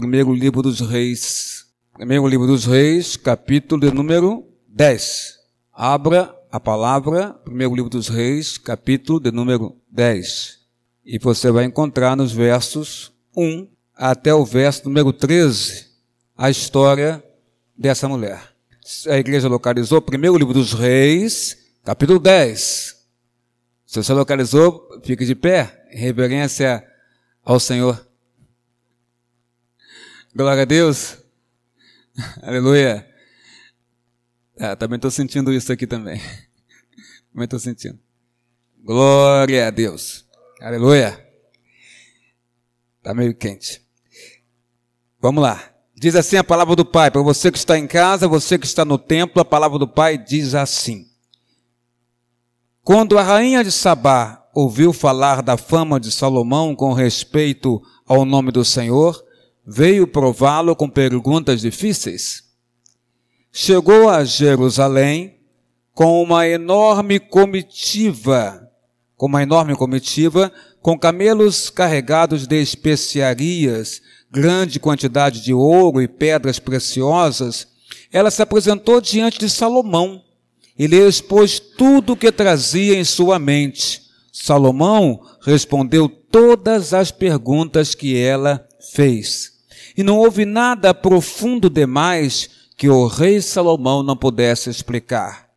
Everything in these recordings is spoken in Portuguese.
primeiro livro dos reis. Primeiro livro dos reis, capítulo de número 10. Abra a palavra, primeiro livro dos reis, capítulo de número 10. E você vai encontrar nos versos 1 até o verso número 13 a história dessa mulher. A igreja localizou primeiro livro dos reis, capítulo 10. Se você localizou, fique de pé, em reverência ao Senhor. Glória a Deus. Aleluia. Ah, também estou sentindo isso aqui também. Também estou sentindo. Glória a Deus. Aleluia. Está meio quente. Vamos lá. Diz assim a palavra do Pai. Para você que está em casa, você que está no templo, a palavra do Pai diz assim. Quando a rainha de Sabá ouviu falar da fama de Salomão com respeito ao nome do Senhor, veio prová-lo com perguntas difíceis. Chegou a Jerusalém com uma enorme comitiva, com uma enorme comitiva, com camelos carregados de especiarias, grande quantidade de ouro e pedras preciosas, ela se apresentou diante de Salomão e lhe expôs tudo o que trazia em sua mente. Salomão respondeu todas as perguntas que ela fez. E não houve nada profundo demais que o rei Salomão não pudesse explicar.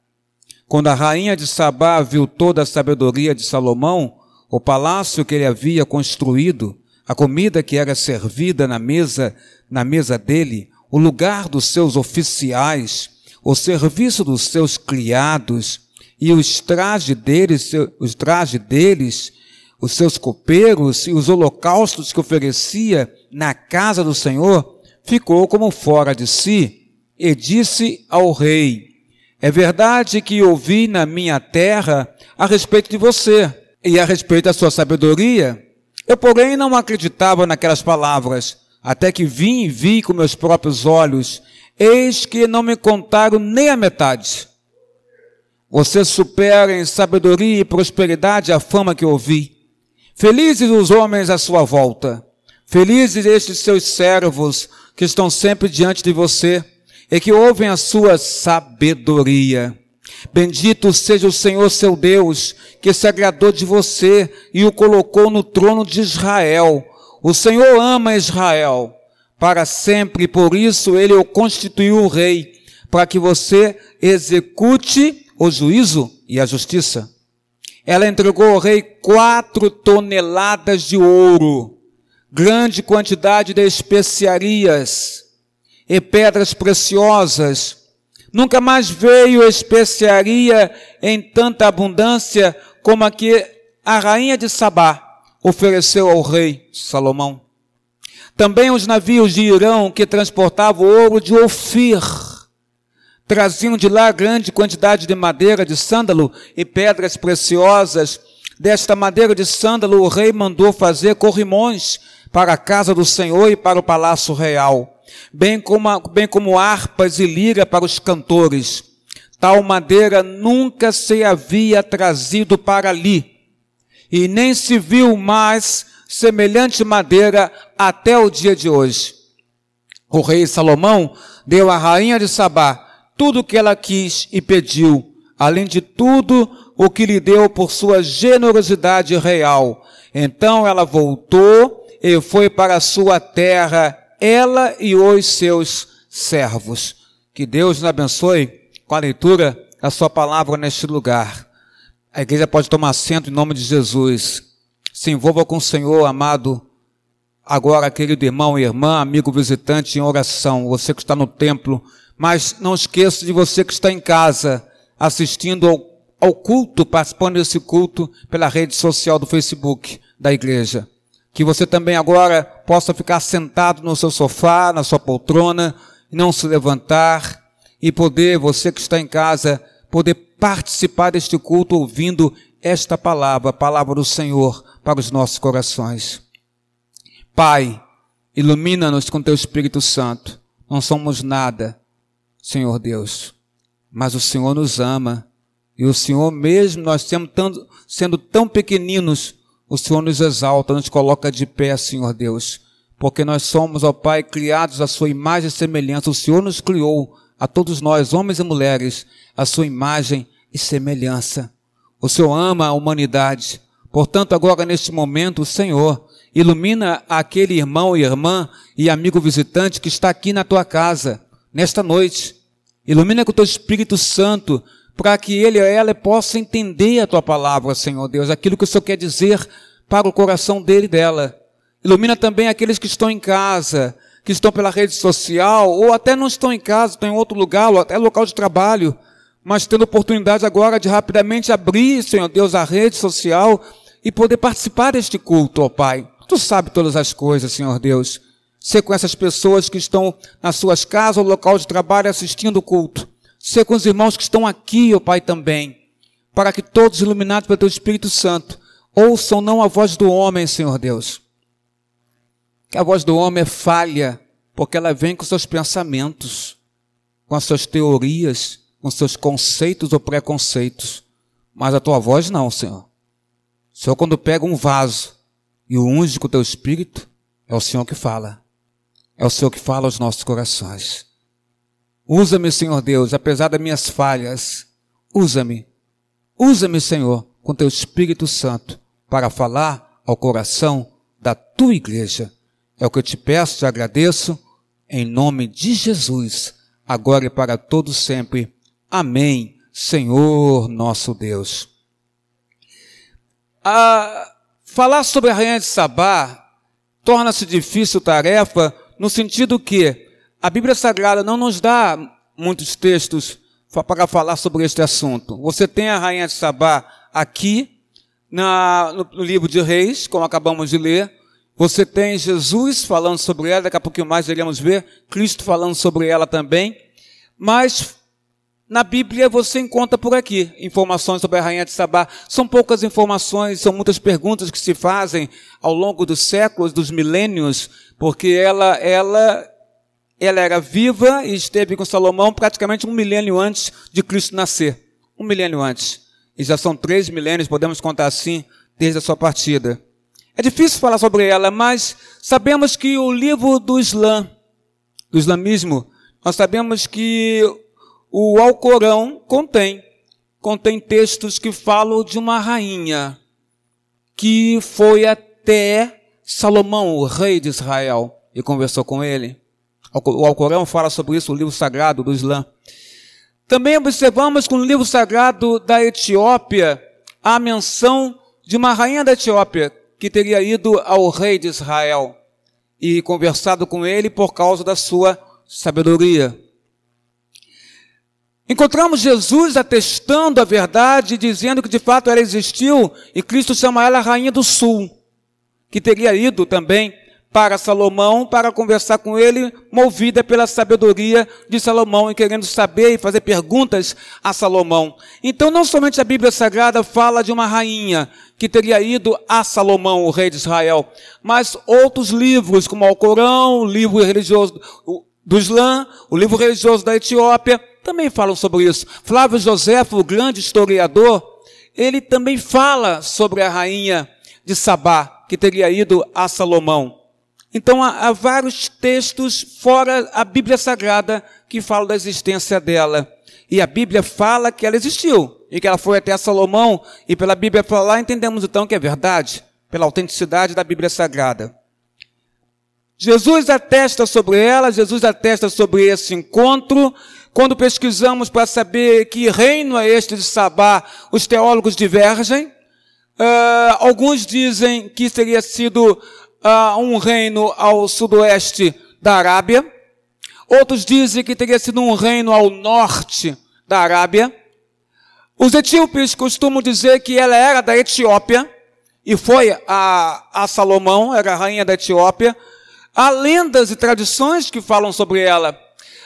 Quando a rainha de Sabá viu toda a sabedoria de Salomão, o palácio que ele havia construído, a comida que era servida na mesa, na mesa dele, o lugar dos seus oficiais, o serviço dos seus criados e os trajes deles, os trajes deles, os seus copeiros e os holocaustos que oferecia na casa do Senhor, ficou como fora de si e disse ao rei: É verdade que ouvi na minha terra a respeito de você e a respeito da sua sabedoria. Eu, porém, não acreditava naquelas palavras, até que vim e vi com meus próprios olhos Eis que não me contaram nem a metade. Você supera em sabedoria e prosperidade a fama que ouvi. Felizes os homens à sua volta. Felizes estes seus servos que estão sempre diante de você e que ouvem a sua sabedoria. Bendito seja o Senhor seu Deus, que se agradou de você e o colocou no trono de Israel. O Senhor ama Israel para sempre, por isso ele o constituiu rei, para que você execute o juízo e a justiça. Ela entregou ao rei quatro toneladas de ouro, grande quantidade de especiarias e pedras preciosas. Nunca mais veio especiaria em tanta abundância como a que a rainha de Sabá ofereceu ao rei Salomão. Também os navios de Irão que transportavam ouro de Ofir traziam de lá grande quantidade de madeira de sândalo e pedras preciosas. Desta madeira de sândalo o rei mandou fazer corrimões para a casa do Senhor e para o palácio real, bem como, bem como harpas e lira para os cantores. Tal madeira nunca se havia trazido para ali, e nem se viu mais semelhante madeira até o dia de hoje. O rei Salomão deu à rainha de Sabá tudo o que ela quis e pediu, além de tudo o que lhe deu por sua generosidade real. Então ela voltou e foi para a sua terra, ela e os seus servos. Que Deus nos abençoe com a leitura da sua palavra neste lugar. A igreja pode tomar assento em nome de Jesus. Se envolva com o Senhor, amado. Agora, querido irmão e irmã, amigo visitante em oração, você que está no templo, mas não esqueça de você que está em casa, assistindo ao, ao culto, participando desse culto pela rede social do Facebook da igreja. Que você também agora possa ficar sentado no seu sofá, na sua poltrona, não se levantar e poder, você que está em casa, poder participar deste culto ouvindo esta palavra, a palavra do Senhor para os nossos corações. Pai, ilumina-nos com teu Espírito Santo. Não somos nada, Senhor Deus, mas o Senhor nos ama. E o Senhor, mesmo nós tão, sendo tão pequeninos, o Senhor nos exalta, nos coloca de pé, Senhor Deus, porque nós somos, ó Pai, criados à sua imagem e semelhança. O Senhor nos criou, a todos nós, homens e mulheres, a sua imagem e semelhança. O Senhor ama a humanidade. Portanto, agora neste momento, o Senhor ilumina aquele irmão e irmã e amigo visitante que está aqui na tua casa, nesta noite. Ilumina com o teu Espírito Santo, para que ele ou ela possa entender a tua palavra, Senhor Deus, aquilo que o Senhor quer dizer para o coração dele e dela. Ilumina também aqueles que estão em casa, que estão pela rede social, ou até não estão em casa, estão em outro lugar, ou até local de trabalho, mas tendo oportunidade agora de rapidamente abrir, Senhor Deus, a rede social e poder participar deste culto, ó Pai. Tu sabe todas as coisas, Senhor Deus. Ser com essas pessoas que estão nas suas casas ou local de trabalho assistindo o culto. Ser com os irmãos que estão aqui, ó Pai, também. Para que todos, iluminados pelo Teu Espírito Santo, ouçam não a voz do homem, Senhor Deus, que a voz do homem é falha, porque ela vem com seus pensamentos, com as suas teorias, com seus conceitos ou preconceitos. Mas a tua voz não, Senhor. Senhor, quando pega um vaso e o unge com o teu espírito, é o Senhor que fala. É o Senhor que fala aos nossos corações. Usa-me, Senhor Deus, apesar das minhas falhas. Usa-me. Usa-me, Senhor, com teu Espírito Santo, para falar ao coração da tua igreja é o que eu te peço, te agradeço, em nome de Jesus, agora e para todos sempre. Amém, Senhor nosso Deus. Ah, falar sobre a rainha de Sabá torna-se difícil tarefa no sentido que a Bíblia Sagrada não nos dá muitos textos para falar sobre este assunto. Você tem a rainha de Sabá aqui na, no, no livro de Reis, como acabamos de ler, você tem Jesus falando sobre ela, daqui a pouquinho mais iremos ver, Cristo falando sobre ela também. Mas na Bíblia você encontra por aqui informações sobre a rainha de Sabá. São poucas informações, são muitas perguntas que se fazem ao longo dos séculos, dos milênios, porque ela, ela, ela era viva e esteve com Salomão praticamente um milênio antes de Cristo nascer. Um milênio antes. E já são três milênios, podemos contar assim, desde a sua partida. É difícil falar sobre ela, mas sabemos que o livro do Islã, do islamismo, nós sabemos que o Alcorão contém, contém textos que falam de uma rainha que foi até Salomão, o rei de Israel, e conversou com ele. O Alcorão fala sobre isso, o livro sagrado do Islã. Também observamos que no livro sagrado da Etiópia há menção de uma rainha da Etiópia que teria ido ao rei de Israel e conversado com ele por causa da sua sabedoria. Encontramos Jesus atestando a verdade, dizendo que de fato ela existiu, e Cristo chama ela a Rainha do Sul, que teria ido também para Salomão para conversar com ele, movida pela sabedoria de Salomão e querendo saber e fazer perguntas a Salomão. Então, não somente a Bíblia Sagrada fala de uma rainha que teria ido a Salomão, o rei de Israel, mas outros livros, como o Alcorão, o livro religioso do Islã, o livro religioso da Etiópia, também falam sobre isso. Flávio José, o grande historiador, ele também fala sobre a rainha de Sabá, que teria ido a Salomão. Então há, há, vários textos fora a Bíblia Sagrada que falam da existência dela. E a Bíblia fala que ela existiu e que ela foi até Salomão. E pela Bíblia falar, entendemos então que é verdade, pela autenticidade da Bíblia Sagrada. Jesus atesta sobre ela, Jesus atesta sobre esse encontro. Quando pesquisamos para saber que reino é este de Sabá, os teólogos divergem. Uh, alguns dizem que teria sido uh, um reino ao sudoeste da Arábia. Outros dizem que teria sido um reino ao norte da Arábia. Os etíopes costumam dizer que ela era da Etiópia e foi a, a Salomão, era a rainha da Etiópia. Há lendas e tradições que falam sobre ela.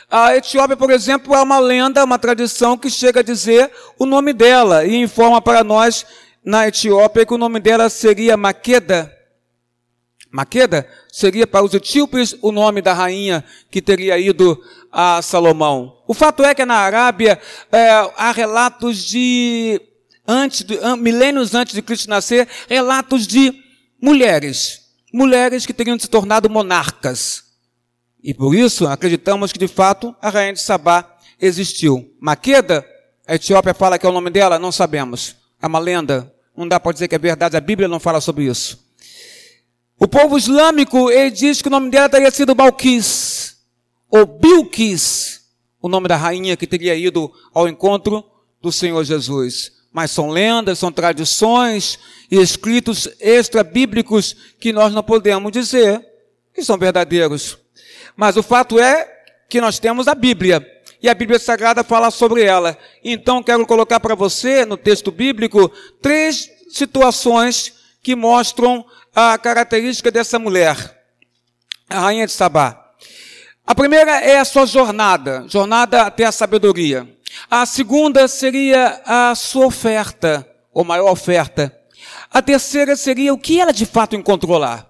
A Etiópia, por exemplo, é uma lenda, uma tradição que chega a dizer o nome dela e informa para nós na Etiópia que o nome dela seria Maqueda. Maqueda seria para os etíopes o nome da rainha que teria ido a Salomão. O fato é que na Arábia é, há relatos de, antes de, milênios antes de Cristo nascer, relatos de mulheres. mulheres que teriam se tornado monarcas. E por isso acreditamos que de fato a rainha de Sabá existiu. Maqueda, a Etiópia fala que é o nome dela, não sabemos. É uma lenda, não dá para dizer que é verdade, a Bíblia não fala sobre isso. O povo islâmico, ele diz que o nome dela teria sido Balquis, ou Bilquis, o nome da rainha que teria ido ao encontro do Senhor Jesus. Mas são lendas, são tradições e escritos extra-bíblicos que nós não podemos dizer que são verdadeiros. Mas o fato é que nós temos a Bíblia. E a Bíblia Sagrada fala sobre ela. Então, quero colocar para você, no texto bíblico, três situações que mostram a característica dessa mulher, a rainha de Sabá. A primeira é a sua jornada, jornada até a sabedoria. A segunda seria a sua oferta, ou maior oferta. A terceira seria o que ela de fato encontrou lá.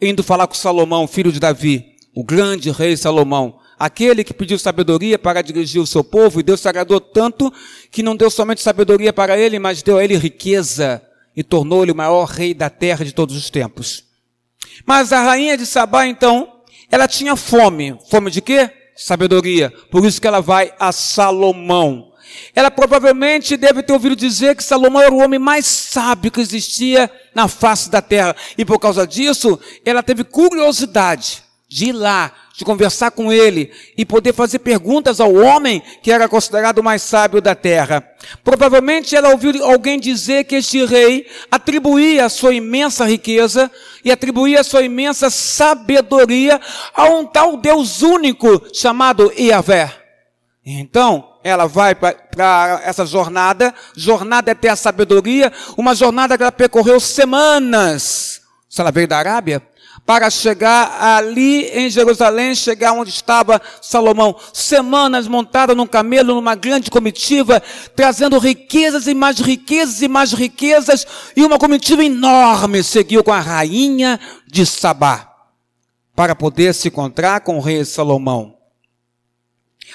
Indo falar com Salomão, filho de Davi o grande rei Salomão, aquele que pediu sabedoria para dirigir o seu povo, e Deus se agradou tanto que não deu somente sabedoria para ele, mas deu a ele riqueza e tornou-lhe o maior rei da terra de todos os tempos. Mas a rainha de Sabá, então, ela tinha fome. Fome de quê? Sabedoria. Por isso que ela vai a Salomão. Ela provavelmente deve ter ouvido dizer que Salomão era o homem mais sábio que existia na face da terra. E por causa disso, ela teve curiosidade de ir lá, de conversar com ele e poder fazer perguntas ao homem que era considerado o mais sábio da terra. Provavelmente ela ouviu alguém dizer que este rei atribuía a sua imensa riqueza e atribuía a sua imensa sabedoria a um tal Deus único chamado Iavé. Então, ela vai para essa jornada, jornada até a sabedoria, uma jornada que ela percorreu semanas. Se ela veio da Arábia, para chegar ali em Jerusalém, chegar onde estava Salomão. Semanas montada num camelo, numa grande comitiva, trazendo riquezas e mais riquezas e mais riquezas, e uma comitiva enorme seguiu com a rainha de Sabá, para poder se encontrar com o rei Salomão.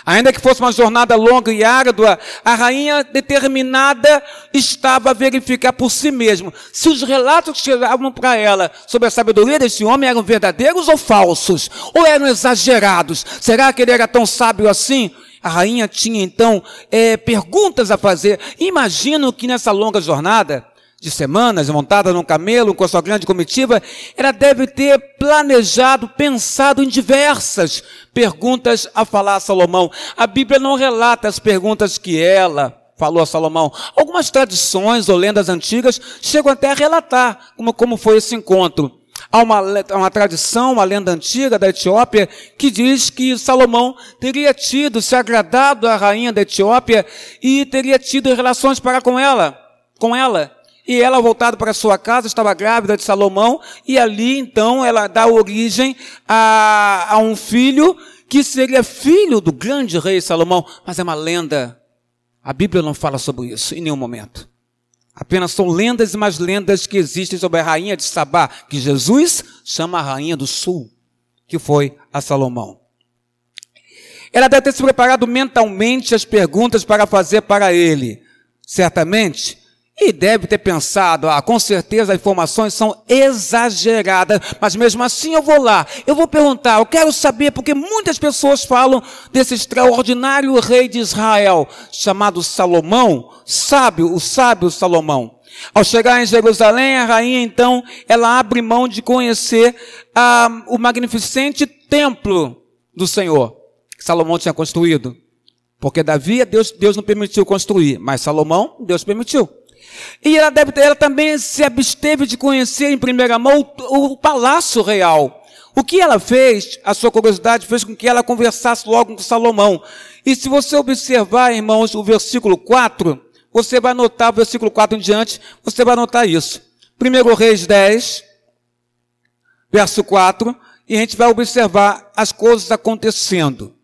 Ainda que fosse uma jornada longa e árdua, a rainha determinada estava a verificar por si mesma se os relatos que chegavam para ela sobre a sabedoria desse homem eram verdadeiros ou falsos, ou eram exagerados. Será que ele era tão sábio assim? A rainha tinha então é, perguntas a fazer. Imagino que nessa longa jornada, de semanas, montada num camelo com a sua grande comitiva, ela deve ter planejado, pensado em diversas perguntas a falar a Salomão. A Bíblia não relata as perguntas que ela falou a Salomão. Algumas tradições ou lendas antigas chegam até a relatar como, como foi esse encontro. Há uma, uma tradição, uma lenda antiga da Etiópia, que diz que Salomão teria tido, se agradado à rainha da Etiópia e teria tido relações para com ela, com ela. E ela, voltada para sua casa, estava grávida de Salomão, e ali então ela dá origem a, a um filho que seria filho do grande rei Salomão, mas é uma lenda. A Bíblia não fala sobre isso em nenhum momento. Apenas são lendas e mais lendas que existem sobre a rainha de Sabá, que Jesus chama a rainha do sul, que foi a Salomão. Ela deve ter se preparado mentalmente as perguntas para fazer para ele. Certamente, e deve ter pensado, ah, com certeza as informações são exageradas, mas mesmo assim eu vou lá, eu vou perguntar, eu quero saber, porque muitas pessoas falam desse extraordinário rei de Israel, chamado Salomão, sábio, o sábio Salomão. Ao chegar em Jerusalém, a rainha então, ela abre mão de conhecer ah, o magnificente templo do Senhor, que Salomão tinha construído. Porque Davi, Deus, Deus não permitiu construir, mas Salomão, Deus permitiu. E ela, deve, ela também se absteve de conhecer em primeira mão o, o palácio real. O que ela fez, a sua curiosidade fez com que ela conversasse logo com Salomão. E se você observar, irmãos, o versículo 4, você vai notar, o versículo 4 em diante, você vai notar isso. Primeiro Reis 10, verso 4, e a gente vai observar as coisas acontecendo.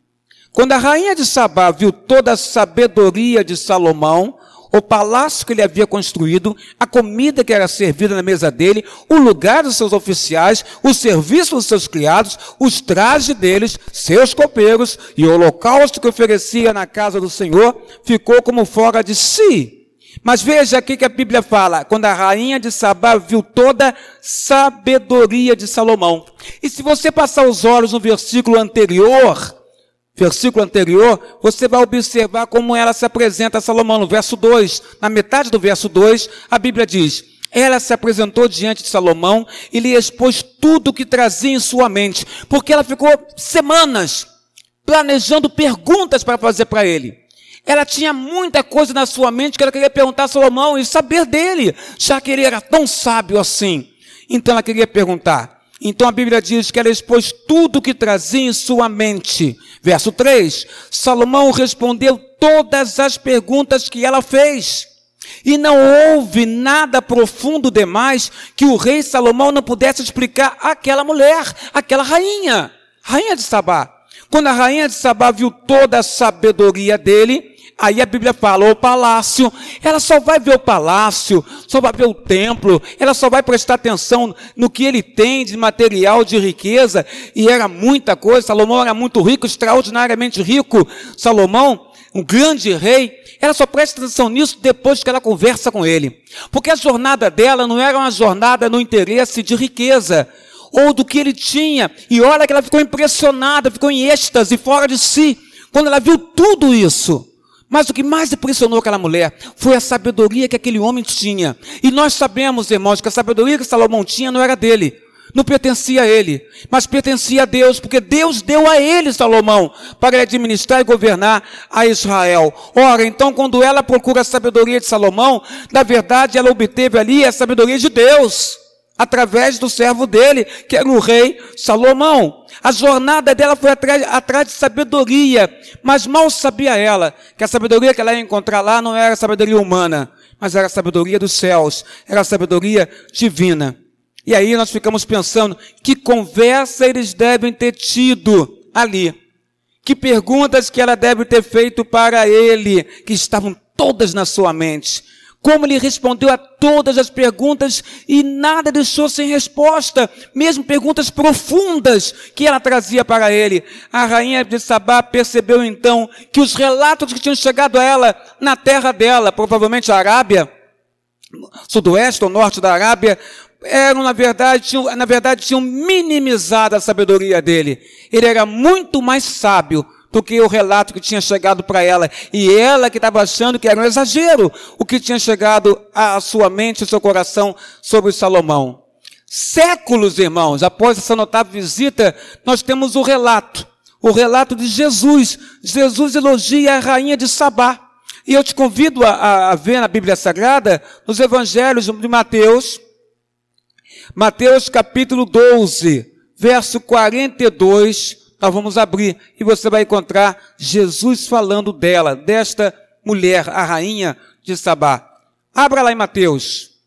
Quando a rainha de Sabá viu toda a sabedoria de Salomão, o palácio que ele havia construído, a comida que era servida na mesa dele, o lugar dos seus oficiais, o serviço dos seus criados, os trajes deles, seus copeiros e o holocausto que oferecia na casa do Senhor, ficou como fora de si. Mas veja aqui que a Bíblia fala, quando a rainha de Sabá viu toda a sabedoria de Salomão. E se você passar os olhos no versículo anterior, versículo anterior, você vai observar como ela se apresenta a Salomão. No verso 2, na metade do verso 2, a Bíblia diz: Ela se apresentou diante de Salomão e lhe expôs tudo o que trazia em sua mente, porque ela ficou semanas planejando perguntas para fazer para ele. Ela tinha muita coisa na sua mente que ela queria perguntar a Salomão e saber dele, já que ele era tão sábio assim. Então ela queria perguntar. Então a Bíblia diz que ela expôs tudo o que trazia em sua mente. Verso 3: Salomão respondeu todas as perguntas que ela fez. E não houve nada profundo demais que o rei Salomão não pudesse explicar àquela mulher, àquela rainha, rainha de Sabá. Quando a rainha de Sabá viu toda a sabedoria dele, Aí a Bíblia fala, o palácio, ela só vai ver o palácio, só vai ver o templo, ela só vai prestar atenção no que ele tem de material, de riqueza, e era muita coisa, Salomão era muito rico, extraordinariamente rico, Salomão, um grande rei, ela só presta atenção nisso depois que ela conversa com ele. Porque a jornada dela não era uma jornada no interesse de riqueza, ou do que ele tinha, e olha que ela ficou impressionada, ficou em êxtase, fora de si, quando ela viu tudo isso. Mas o que mais impressionou aquela mulher foi a sabedoria que aquele homem tinha. E nós sabemos, irmãos, que a sabedoria que Salomão tinha não era dele, não pertencia a ele, mas pertencia a Deus, porque Deus deu a ele, Salomão, para administrar e governar a Israel. Ora, então, quando ela procura a sabedoria de Salomão, na verdade ela obteve ali a sabedoria de Deus através do servo dele, que era o rei Salomão. A jornada dela foi atrás, atrás de sabedoria, mas mal sabia ela que a sabedoria que ela ia encontrar lá não era sabedoria humana, mas era sabedoria dos céus, era sabedoria divina. E aí nós ficamos pensando, que conversa eles devem ter tido ali? Que perguntas que ela deve ter feito para ele, que estavam todas na sua mente como ele respondeu a todas as perguntas e nada deixou sem resposta, mesmo perguntas profundas que ela trazia para ele. A rainha de Sabá percebeu então que os relatos que tinham chegado a ela na terra dela, provavelmente a Arábia, sudoeste ou norte da Arábia, eram, na verdade, tinham, na verdade, tinham minimizado a sabedoria dele. Ele era muito mais sábio do que o relato que tinha chegado para ela. E ela que estava achando que era um exagero o que tinha chegado à sua mente ao seu coração sobre Salomão. Séculos, irmãos, após essa notável visita, nós temos o relato. O relato de Jesus. Jesus elogia a rainha de Sabá. E eu te convido a, a ver na Bíblia Sagrada, nos evangelhos de Mateus, Mateus capítulo 12, verso 42 nós vamos abrir e você vai encontrar Jesus falando dela, desta mulher, a rainha de Sabá. Abra lá em Mateus.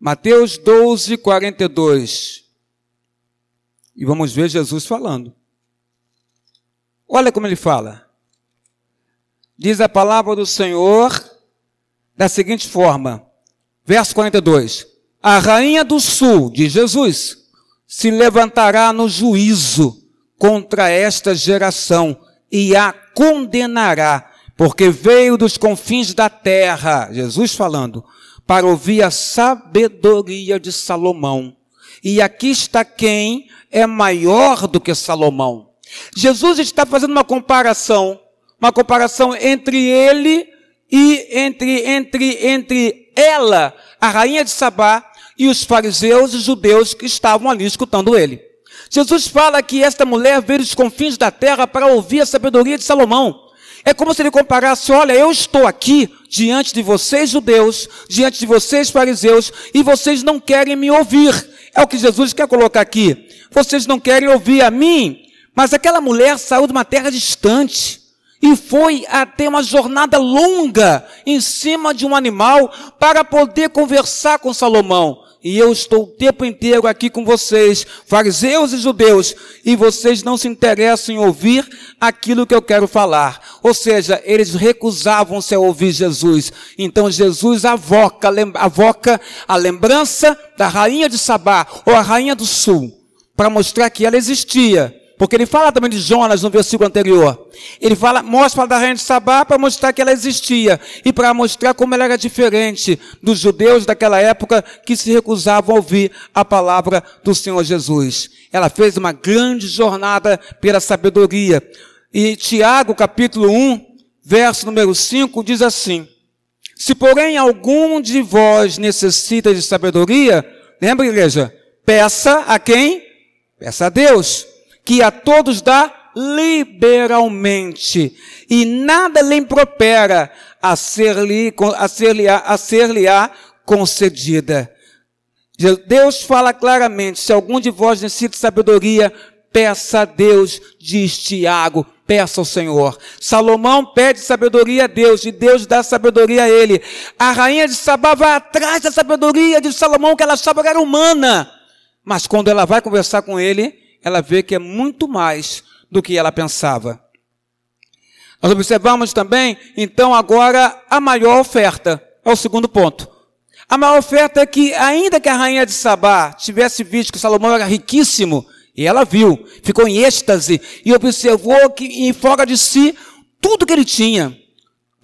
Mateus 12, 42. E vamos ver Jesus falando. Olha como ele fala. Diz a palavra do Senhor da seguinte forma. Verso 42. A rainha do sul, de Jesus, se levantará no juízo contra esta geração e a condenará, porque veio dos confins da terra, Jesus falando, para ouvir a sabedoria de Salomão. E aqui está quem é maior do que Salomão. Jesus está fazendo uma comparação, uma comparação entre ele e entre entre entre ela, a rainha de Sabá, e os fariseus e judeus que estavam ali escutando ele. Jesus fala que esta mulher veio dos confins da terra para ouvir a sabedoria de Salomão. É como se ele comparasse: olha, eu estou aqui diante de vocês, judeus, diante de vocês, fariseus, e vocês não querem me ouvir. É o que Jesus quer colocar aqui. Vocês não querem ouvir a mim, mas aquela mulher saiu de uma terra distante e foi até uma jornada longa em cima de um animal para poder conversar com Salomão e eu estou o tempo inteiro aqui com vocês, fariseus e judeus, e vocês não se interessam em ouvir aquilo que eu quero falar. Ou seja, eles recusavam-se a ouvir Jesus. Então Jesus avoca, avoca a lembrança da rainha de Sabá, ou a rainha do sul, para mostrar que ela existia, Porque ele fala também de Jonas no versículo anterior. Ele fala, mostra da rainha de Sabá para mostrar que ela existia e para mostrar como ela era diferente dos judeus daquela época que se recusavam a ouvir a palavra do Senhor Jesus. Ela fez uma grande jornada pela sabedoria. E Tiago, capítulo 1, verso número 5, diz assim: Se porém algum de vós necessita de sabedoria, lembra, igreja? Peça a quem? Peça a Deus que a todos dá liberalmente, e nada lhe impropera a ser-lhe a ser a ser concedida. Deus fala claramente, se algum de vós necessita sabedoria, peça a Deus, diz Tiago, peça ao Senhor. Salomão pede sabedoria a Deus, e Deus dá sabedoria a ele. A rainha de Sabá vai atrás da sabedoria de Salomão, que ela achava que era humana. Mas quando ela vai conversar com ele, ela vê que é muito mais do que ela pensava. Nós observamos também, então, agora a maior oferta. É o segundo ponto. A maior oferta é que, ainda que a rainha de Sabá tivesse visto que Salomão era riquíssimo, e ela viu, ficou em êxtase e observou que, em fora de si, tudo que ele tinha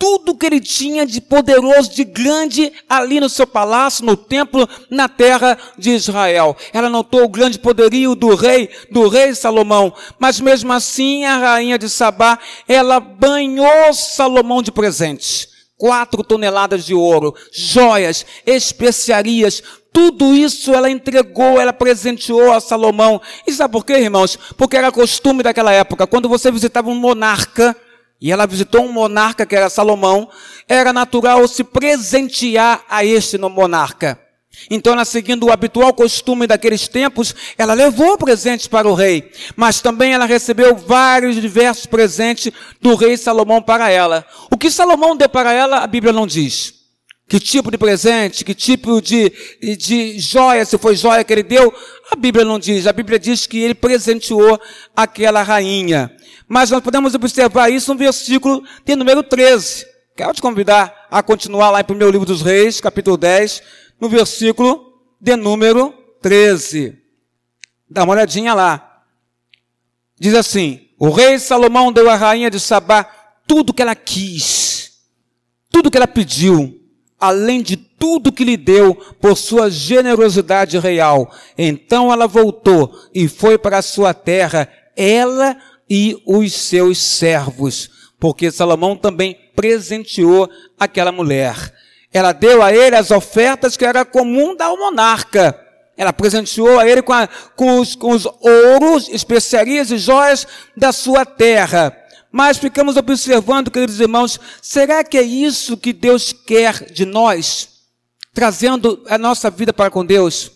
tudo que ele tinha de poderoso, de grande ali no seu palácio, no templo, na terra de Israel. Ela notou o grande poderio do rei, do rei Salomão, mas mesmo assim a rainha de Sabá, ela banhou Salomão de presentes. Quatro toneladas de ouro, joias, especiarias, tudo isso ela entregou, ela presenteou a Salomão. E sabe por quê, irmãos? Porque era costume daquela época, quando você visitava um monarca, e ela visitou um monarca que era Salomão, era natural se presentear a este monarca. Então, ela seguindo o habitual costume daqueles tempos, ela levou presentes para o rei, mas também ela recebeu vários diversos presentes do rei Salomão para ela. O que Salomão deu para ela, a Bíblia não diz. Que tipo de presente, que tipo de, de joia, se foi joia que ele deu, a Bíblia não diz. A Bíblia diz que ele presenteou aquela rainha. Mas nós podemos observar isso no versículo de número 13. Quero te convidar a continuar lá em 1 livro dos Reis, capítulo 10, no versículo de número 13. Dá uma olhadinha lá. Diz assim: O rei Salomão deu à rainha de Sabá tudo que ela quis, tudo que ela pediu, além de tudo que lhe deu por sua generosidade real. Então ela voltou e foi para a sua terra, ela e os seus servos, porque Salomão também presenteou aquela mulher. Ela deu a ele as ofertas que era comum dar ao monarca. Ela presenteou a ele com, a, com, os, com os ouros, especiarias e joias da sua terra. Mas ficamos observando, queridos irmãos, será que é isso que Deus quer de nós? Trazendo a nossa vida para com Deus.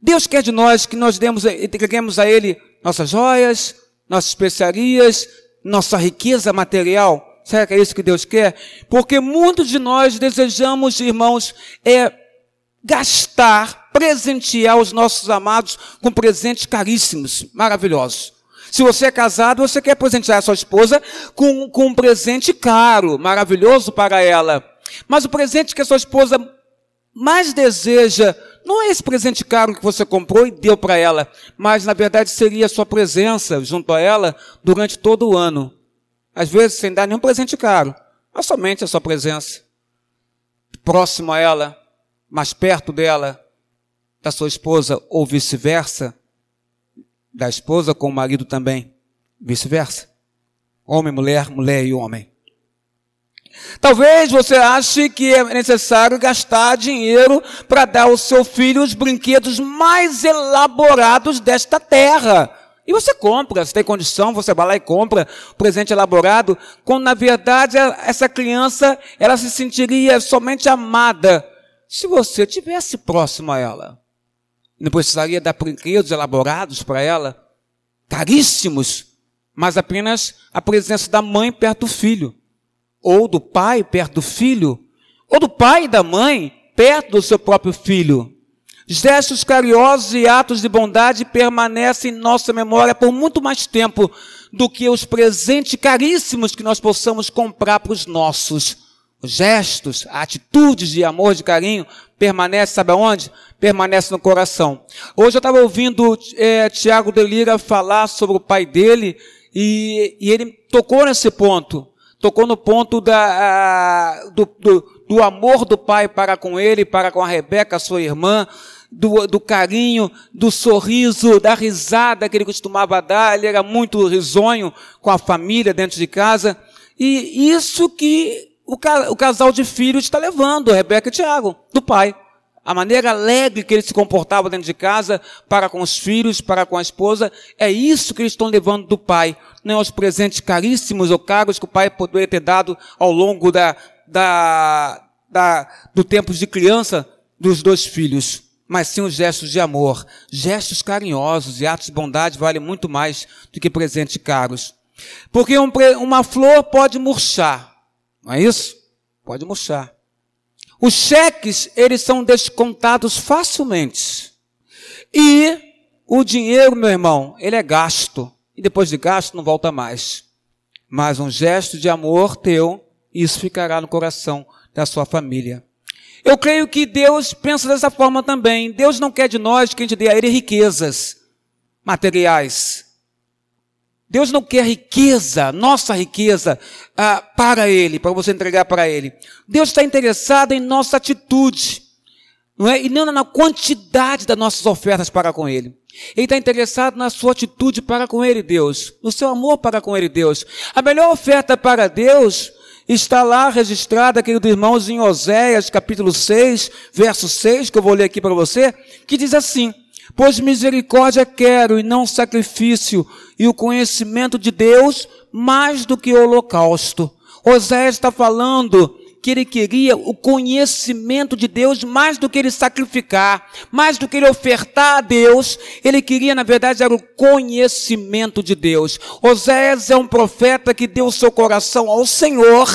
Deus quer de nós que nós demos, entreguemos a Ele nossas joias, nossas especiarias, nossa riqueza material. Será que é isso que Deus quer? Porque muitos de nós desejamos, irmãos, é gastar, presentear os nossos amados com presentes caríssimos, maravilhosos. Se você é casado, você quer presentear a sua esposa com, com um presente caro, maravilhoso para ela. Mas o presente que a sua esposa mais deseja não é esse presente caro que você comprou e deu para ela, mas na verdade seria a sua presença junto a ela durante todo o ano. Às vezes sem dar nenhum presente caro, mas somente a sua presença. Próximo a ela, mais perto dela, da sua esposa, ou vice-versa, da esposa com o marido também, vice-versa. Homem, mulher, mulher e homem. Talvez você ache que é necessário gastar dinheiro para dar ao seu filho os brinquedos mais elaborados desta terra. E você compra, se tem condição, você vai lá e compra o presente elaborado, quando na verdade essa criança, ela se sentiria somente amada se você tivesse próximo a ela. Não precisaria dar brinquedos elaborados para ela, caríssimos, mas apenas a presença da mãe perto do filho ou do pai perto do filho, ou do pai e da mãe perto do seu próprio filho. Gestos carinhosos e atos de bondade permanecem em nossa memória por muito mais tempo do que os presentes caríssimos que nós possamos comprar para os nossos. Os gestos, atitudes de amor, de carinho, permanece, sabe aonde? Permanece no coração. Hoje eu estava ouvindo é, Tiago Delira falar sobre o pai dele e, e, ele tocou nesse ponto. Tocou no ponto da, a, do, do, do amor do pai para com ele, para com a Rebeca, sua irmã, do, do, carinho, do sorriso, da risada que ele costumava dar. Ele era muito risonho com a família dentro de casa. E isso que o, o casal de filhos está levando, Rebeca e Tiago, do pai. A maneira alegre que ele se comportava dentro de casa, para com os filhos, para com a esposa, é isso que eles estão levando do pai. Não é os presentes caríssimos ou caros que o pai poderia ter dado ao longo da, da, da, do tempo de criança dos dois filhos. Mas sim os gestos de amor, gestos carinhosos e atos de bondade valem muito mais do que presentes caros. Porque um, uma flor pode murchar, não é isso? Pode murchar. Os cheques, eles são descontados facilmente. E o dinheiro, meu irmão, ele é gasto. E depois de gasto, não volta mais. Mas um gesto de amor teu, isso ficará no coração da sua família. Eu creio que Deus pensa dessa forma também. Deus não quer de nós que a gente dê a Ele riquezas materiais. Deus não quer riqueza, nossa riqueza, ah, para Ele, para você entregar para Ele. Deus está interessado em nossa atitude, não é? E não na quantidade das nossas ofertas para com Ele. Ele está interessado na sua atitude para com Ele, Deus, no seu amor para com Ele, Deus. A melhor oferta para Deus está lá registrada, queridos irmãos, em Oséias, capítulo 6, verso 6, que eu vou ler aqui para você, que diz assim: Pois misericórdia quero e não sacrifício, e o conhecimento de Deus mais do que o holocausto. Oséias está falando que ele queria o conhecimento de Deus mais do que ele sacrificar, mais do que ele ofertar a Deus, ele queria, na verdade, era o conhecimento de Deus. Oséias é um profeta que deu seu coração ao Senhor,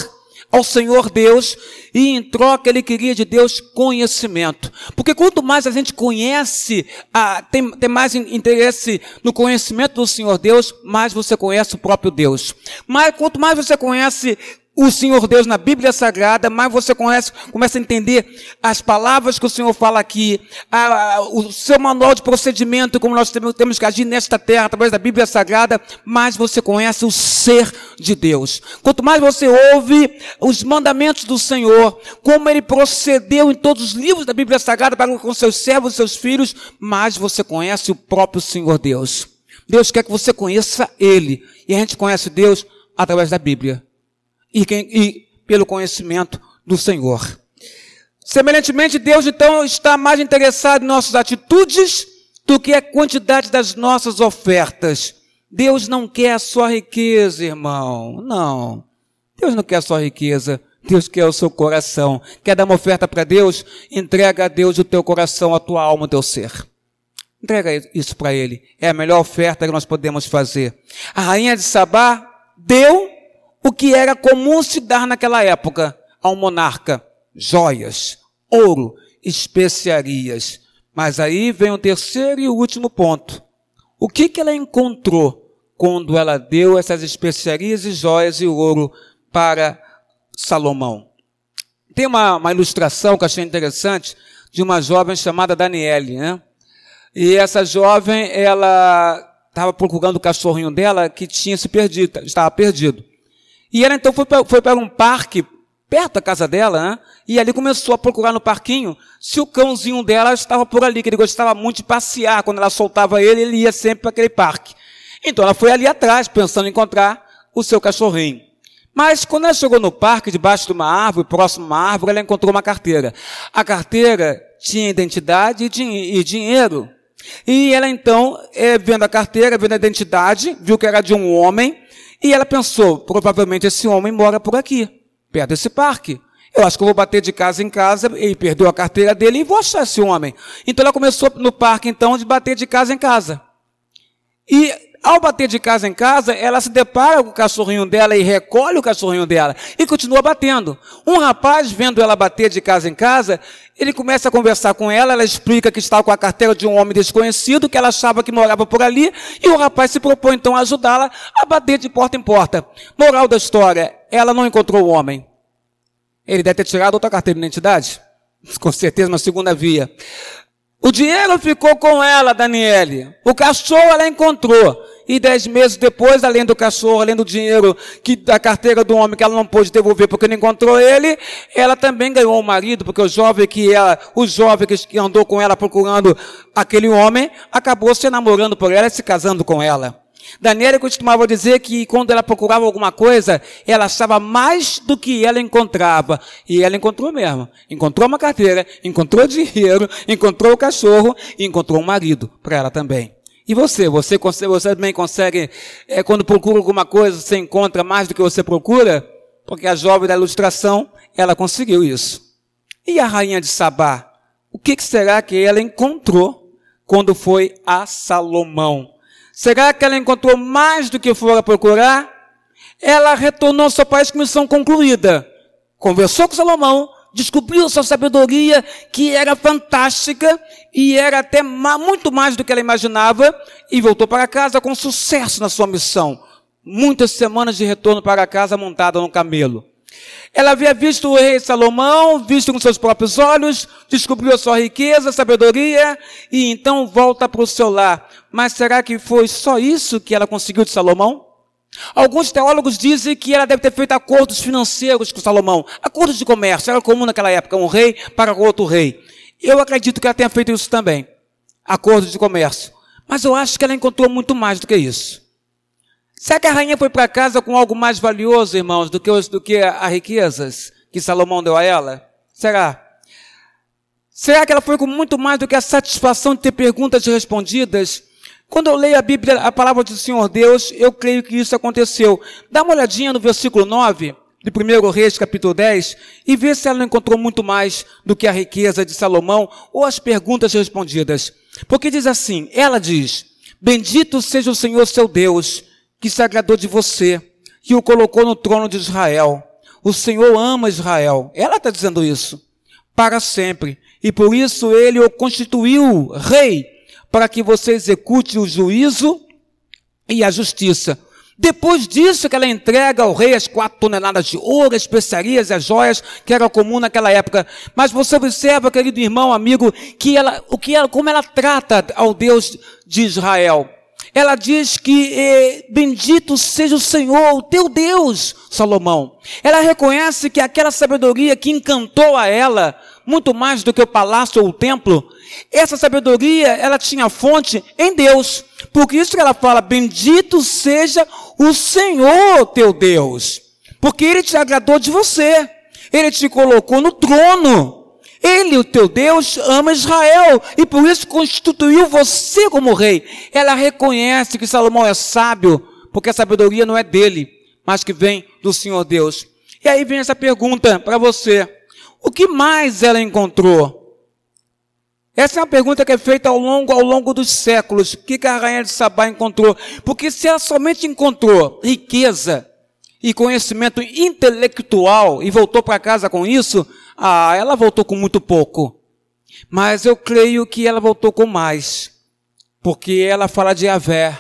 ao Senhor Deus, e em troca ele queria de Deus conhecimento. Porque quanto mais a gente conhece, ah, tem, tem mais interesse no conhecimento do Senhor Deus, mais você conhece o próprio Deus. Mas quanto mais você conhece o Senhor Deus na Bíblia Sagrada, mais você conhece, começa a entender as palavras que o Senhor fala aqui, a, a, o seu manual de procedimento, como nós temos, temos que agir nesta terra, através da Bíblia Sagrada, mais você conhece o ser de Deus. Quanto mais você ouve os mandamentos do Senhor, como ele procedeu em todos os livros da Bíblia Sagrada para com seus servos e seus filhos, mais você conhece o próprio Senhor Deus. Deus quer que você conheça Ele. E a gente conhece Deus através da Bíblia e, quem, e pelo conhecimento do Senhor. Semelhantemente, Deus então está mais interessado em nossas atitudes do que a quantidade das nossas ofertas. Deus não quer sua riqueza, irmão. Não. Deus não quer a sua riqueza. Deus quer o seu coração. Quer dar uma oferta para Deus? Entrega a Deus o teu coração, a tua alma, o teu ser. Entrega isso para Ele. É a melhor oferta que nós podemos fazer. A rainha de Sabá deu o que era comum se dar naquela época ao monarca: joias, ouro, especiarias. Mas aí vem o terceiro e o último ponto. O que, que ela encontrou quando ela deu essas especiarias e joias e ouro para Salomão? Tem uma, uma ilustração que eu achei interessante de uma jovem chamada Daniele, né? E essa jovem, ela estava procurando o cachorrinho dela que tinha se perdido, estava perdido. E ela então foi para, foi para um parque perto da casa dela, né? e ali começou a procurar no parquinho se o cãozinho dela estava por ali, que ele gostava muito de passear. Quando ela soltava ele, ele ia sempre para aquele parque. Então ela foi ali atrás, pensando em encontrar o seu cachorrinho. Mas quando ela chegou no parque, debaixo de uma árvore, próximo a uma árvore, ela encontrou uma carteira. A carteira tinha identidade e dinheiro. E ela então, é, vendo a carteira, vendo a identidade, viu que era de um homem, e ela pensou, provavelmente esse homem mora por aqui, perto desse parque. Eu acho que eu vou bater de casa em casa, ele perdeu a carteira dele e vou achar esse homem. Então ela começou no parque, então, de bater de casa em casa. E ao bater de casa em casa, ela se depara com o cachorrinho dela e recolhe o cachorrinho dela e continua batendo. Um rapaz, vendo ela bater de casa em casa, ele começa a conversar com ela, ela explica que estava com a carteira de um homem desconhecido, que ela achava que morava por ali, e o rapaz se propõe então a ajudá-la a bater de porta em porta. Moral da história, ela não encontrou o homem. Ele deve ter tirado outra carteira de identidade. com certeza uma segunda via. O dinheiro ficou com ela, Daniele. O cachorro ela encontrou. E dez meses depois, além do cachorro, além do dinheiro que da carteira do homem que ela não pôde devolver porque não encontrou ele, ela também ganhou um marido, porque o jovem que ela, o jovem que andou com ela procurando aquele homem, acabou se namorando por ela e se casando com ela. Daniela costumava dizer que quando ela procurava alguma coisa, ela achava mais do que ela encontrava. E ela encontrou mesmo. Encontrou uma carteira, encontrou dinheiro, encontrou o cachorro e encontrou um marido para ela também. E você, você, você também consegue, é, quando procura alguma coisa, você encontra mais do que você procura? Porque a jovem da ilustração, ela conseguiu isso. E a rainha de Sabá? O que será que ela encontrou quando foi a Salomão? Será que ela encontrou mais do que fora procurar? Ela retornou ao seu país com missão concluída. Conversou com Salomão, descobriu sua sabedoria, que era fantástica e era até muito mais do que ela imaginava, e voltou para casa com sucesso na sua missão. Muitas semanas de retorno para casa montada no camelo. Ela havia visto o rei Salomão, visto com seus próprios olhos, descobriu a sua riqueza, sabedoria, e então volta para o seu lar. Mas será que foi só isso que ela conseguiu de Salomão? Alguns teólogos dizem que ela deve ter feito acordos financeiros com Salomão, acordos de comércio, era comum naquela época, um rei para outro rei. Eu acredito que ela tenha feito isso também, acordos de comércio. Mas eu acho que ela encontrou muito mais do que isso. Será que a rainha foi para casa com algo mais valioso, irmãos, do que, do que as riquezas que Salomão deu a ela? Será? Será que ela foi com muito mais do que a satisfação de ter perguntas respondidas? Quando eu leio a Bíblia, a palavra do Senhor Deus, eu creio que isso aconteceu. Dá uma olhadinha no versículo 9 de 1 Reis, capítulo 10, e vê se ela não encontrou muito mais do que a riqueza de Salomão ou as perguntas respondidas. Porque diz assim: ela diz, Bendito seja o Senhor seu Deus que se agradou de você e o colocou no trono de Israel. O Senhor ama Israel. Ela está dizendo isso. Para sempre. E por isso ele o constituiu rei, para que você execute o juízo e a justiça. Depois disso que ela entrega ao rei as quatro toneladas de ouro, as especiarias e as joias que era comum naquela época. Mas você observa, querido irmão, amigo, que ela, o que ela, como ela trata ao Deus de Israel ela diz que eh, bendito seja o Senhor, o teu Deus, Salomão. Ela reconhece que aquela sabedoria que encantou a ela, muito mais do que o palácio ou o templo, essa sabedoria, ela tinha fonte em Deus. Por isso que ela fala, bendito seja o Senhor, teu Deus. Porque Ele te agradou de você. Ele te colocou no trono. Ele, o teu Deus, ama Israel e por isso constituiu você como rei. Ela reconhece que Salomão é sábio, porque a sabedoria não é dele, mas que vem do Senhor Deus. E aí vem essa pergunta para você: o que mais ela encontrou? Essa é uma pergunta que é feita ao longo, ao longo dos séculos. O que a rainha de Sabá encontrou? Porque se ela somente encontrou riqueza e conhecimento intelectual e voltou para casa com isso, ah, ela voltou com muito pouco. Mas eu creio que ela voltou com mais. Porque ela fala de Javé,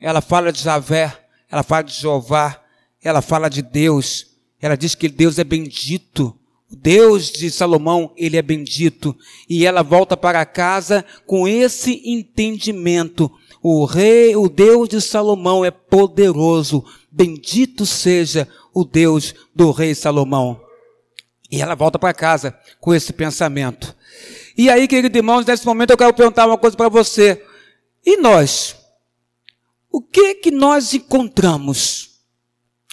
ela fala de Javé, ela fala de Jeová, ela fala de Deus. Ela diz que Deus é bendito. O Deus de Salomão, ele é bendito. E ela volta para casa com esse entendimento. O rei, o Deus de Salomão é poderoso. Bendito seja o Deus do rei Salomão. E ela volta para casa com esse pensamento. E aí, querido irmãos, nesse momento eu quero perguntar uma coisa para você. E nós? O que que nós encontramos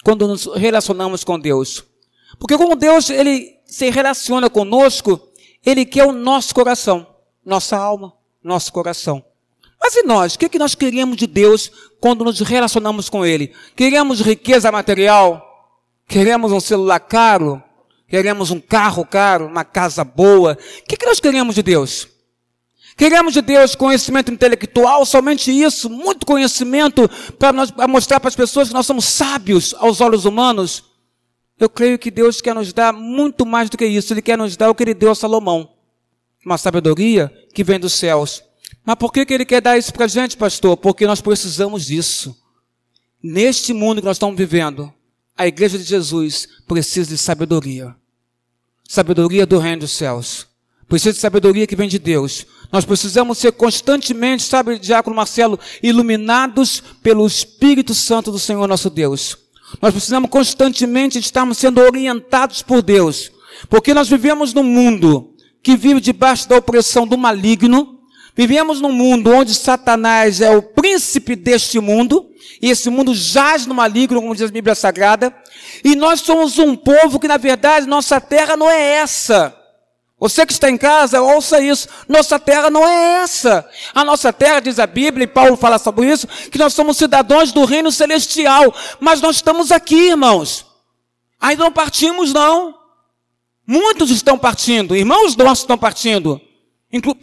quando nos relacionamos com Deus? Porque como Deus, ele se relaciona conosco, ele quer o nosso coração, nossa alma, nosso coração. Mas e nós? O que, que nós queremos de Deus quando nos relacionamos com Ele? Queremos riqueza material? Queremos um celular caro? Queremos um carro caro, uma casa boa. O que, que nós queremos de Deus? Queremos de Deus conhecimento intelectual, somente isso, muito conhecimento para mostrar para as pessoas que nós somos sábios aos olhos humanos. Eu creio que Deus quer nos dar muito mais do que isso. Ele quer nos dar o que ele deu a Salomão. Uma sabedoria que vem dos céus. Mas por que, que ele quer dar isso para a gente, pastor? Porque nós precisamos disso. Neste mundo que nós estamos vivendo, a igreja de Jesus precisa de sabedoria. Sabedoria do reino dos céus. Precisa de sabedoria que vem de Deus. Nós precisamos ser constantemente, sabe, Diácono Marcelo, iluminados pelo Espírito Santo do Senhor nosso Deus. Nós precisamos constantemente estarmos sendo orientados por Deus. Porque nós vivemos num mundo que vive debaixo da opressão do maligno. Vivemos num mundo onde Satanás é o príncipe deste mundo. E esse mundo jaz no maligno, como diz a Bíblia Sagrada. E nós somos um povo que, na verdade, nossa terra não é essa. Você que está em casa, ouça isso. Nossa terra não é essa. A nossa terra, diz a Bíblia, e Paulo fala sobre isso, que nós somos cidadãos do reino celestial. Mas nós estamos aqui, irmãos. Ainda não partimos, não. Muitos estão partindo. Irmãos nossos estão partindo.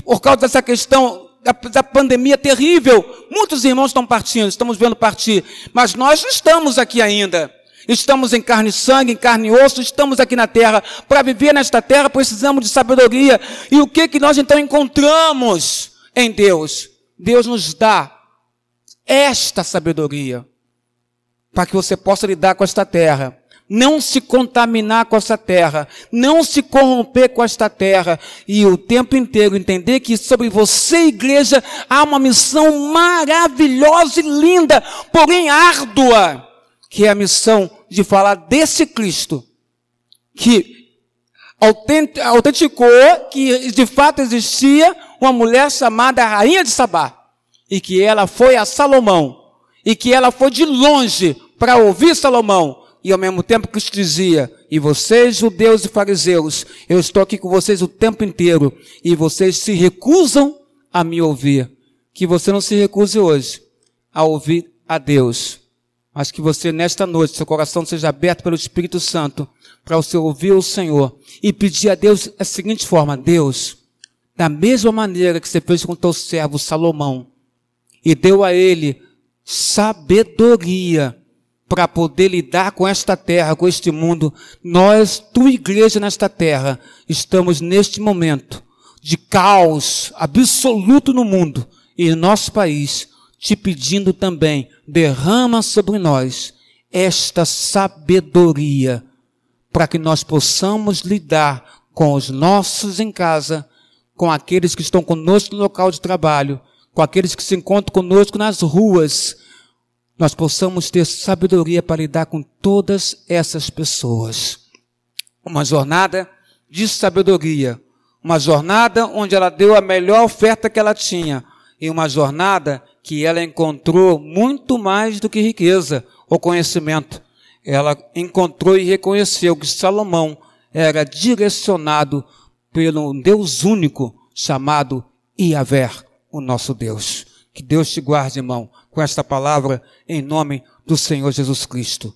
Por causa dessa questão da, pandemia terrível. Muitos irmãos estão partindo, estamos vendo partir. Mas nós não estamos aqui ainda. Estamos em carne e sangue, em carne e osso, estamos aqui na terra. Para viver nesta terra precisamos de sabedoria. E o que que nós então encontramos em Deus? Deus nos dá esta sabedoria para que você possa lidar com esta terra. Não se contaminar com essa terra, não se corromper com esta terra e o tempo inteiro entender que sobre você, igreja, há uma missão maravilhosa e linda, porém árdua que é a missão de falar desse Cristo, que autenticou que de fato existia uma mulher chamada Rainha de Sabá, e que ela foi a Salomão, e que ela foi de longe para ouvir Salomão, e ao mesmo tempo Cristo dizia: E vocês, judeus e fariseus, eu estou aqui com vocês o tempo inteiro, e vocês se recusam a me ouvir. Que você não se recuse hoje a ouvir a Deus mas que você, nesta noite, seu coração seja aberto pelo Espírito Santo para você ouvir o Senhor e pedir a Deus da seguinte forma: Deus, da mesma maneira que você fez com o teu servo Salomão e deu a ele sabedoria para poder lidar com esta terra, com este mundo, nós, tua igreja nesta terra, estamos neste momento de caos absoluto no mundo e em nosso país te pedindo também, derrama sobre nós esta sabedoria, para que nós possamos lidar com os nossos em casa, com aqueles que estão conosco no local de trabalho, com aqueles que se encontram conosco nas ruas, nós possamos ter sabedoria para lidar com todas essas pessoas. Uma jornada de sabedoria, uma jornada onde ela deu a melhor oferta que ela tinha, e uma jornada que ela encontrou muito mais do que riqueza ou conhecimento. Ela encontrou e reconheceu que Salomão era direcionado pelo Deus único chamado Iavé, o nosso Deus. Que Deus te guarde, irmão, com esta palavra em nome do Senhor Jesus Cristo.